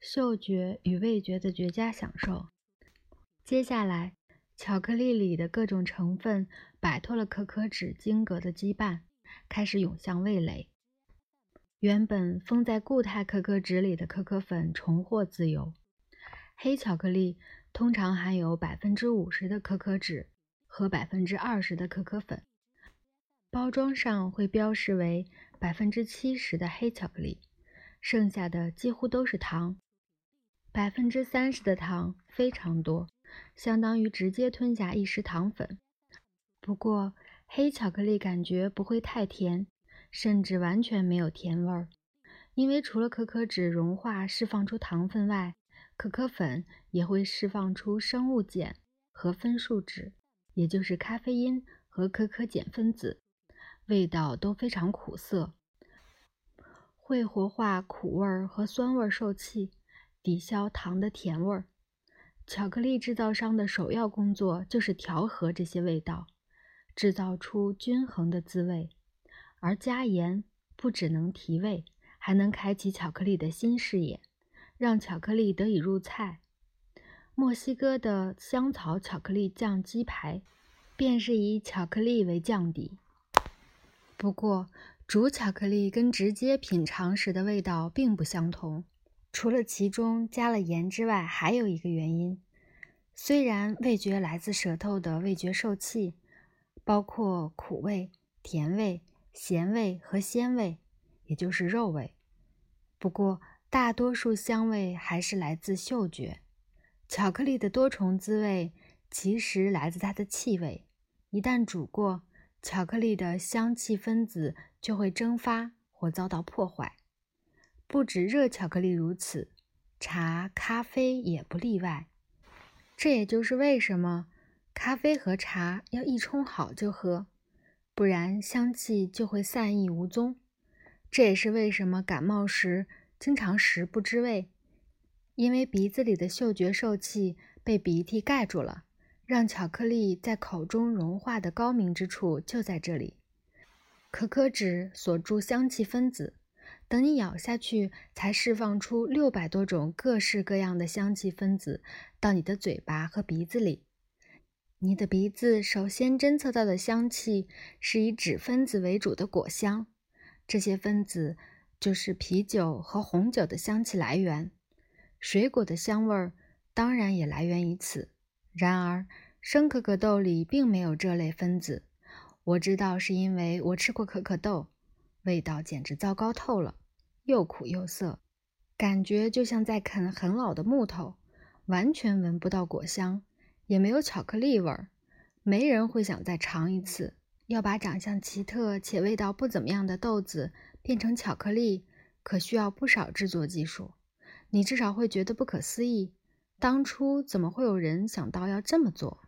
嗅觉与味觉的绝佳享受。接下来，巧克力里的各种成分摆脱了可可脂晶格的羁绊，开始涌向味蕾。原本封在固态可可脂里的可可粉重获自由。黑巧克力通常含有百分之五十的可可脂和百分之二十的可可粉，包装上会标示为百分之七十的黑巧克力，剩下的几乎都是糖。百分之三十的糖非常多，相当于直接吞下一匙糖粉。不过，黑巧克力感觉不会太甜。甚至完全没有甜味儿，因为除了可可脂融化释放出糖分外，可可粉也会释放出生物碱和分数脂，也就是咖啡因和可可碱分子，味道都非常苦涩，会活化苦味儿和酸味受气，抵消糖的甜味儿。巧克力制造商的首要工作就是调和这些味道，制造出均衡的滋味。而加盐不只能提味，还能开启巧克力的新视野，让巧克力得以入菜。墨西哥的香草巧克力酱鸡排，便是以巧克力为酱底。不过，煮巧克力跟直接品尝时的味道并不相同。除了其中加了盐之外，还有一个原因：虽然味觉来自舌头的味觉受器，包括苦味、甜味。咸味和鲜味，也就是肉味。不过，大多数香味还是来自嗅觉。巧克力的多重滋味其实来自它的气味。一旦煮过，巧克力的香气分子就会蒸发或遭到破坏。不止热巧克力如此，茶、咖啡也不例外。这也就是为什么咖啡和茶要一冲好就喝。不然香气就会散逸无踪，这也是为什么感冒时经常食不知味，因为鼻子里的嗅觉受器被鼻涕盖住了。让巧克力在口中融化的高明之处就在这里，可可脂锁住香气分子，等你咬下去，才释放出六百多种各式各样的香气分子到你的嘴巴和鼻子里。你的鼻子首先侦测到的香气是以脂分子为主的果香，这些分子就是啤酒和红酒的香气来源。水果的香味儿当然也来源于此。然而，生可可豆里并没有这类分子。我知道是因为我吃过可可豆，味道简直糟糕透了，又苦又涩，感觉就像在啃很老的木头，完全闻不到果香。也没有巧克力味儿，没人会想再尝一次。要把长相奇特且味道不怎么样的豆子变成巧克力，可需要不少制作技术。你至少会觉得不可思议，当初怎么会有人想到要这么做？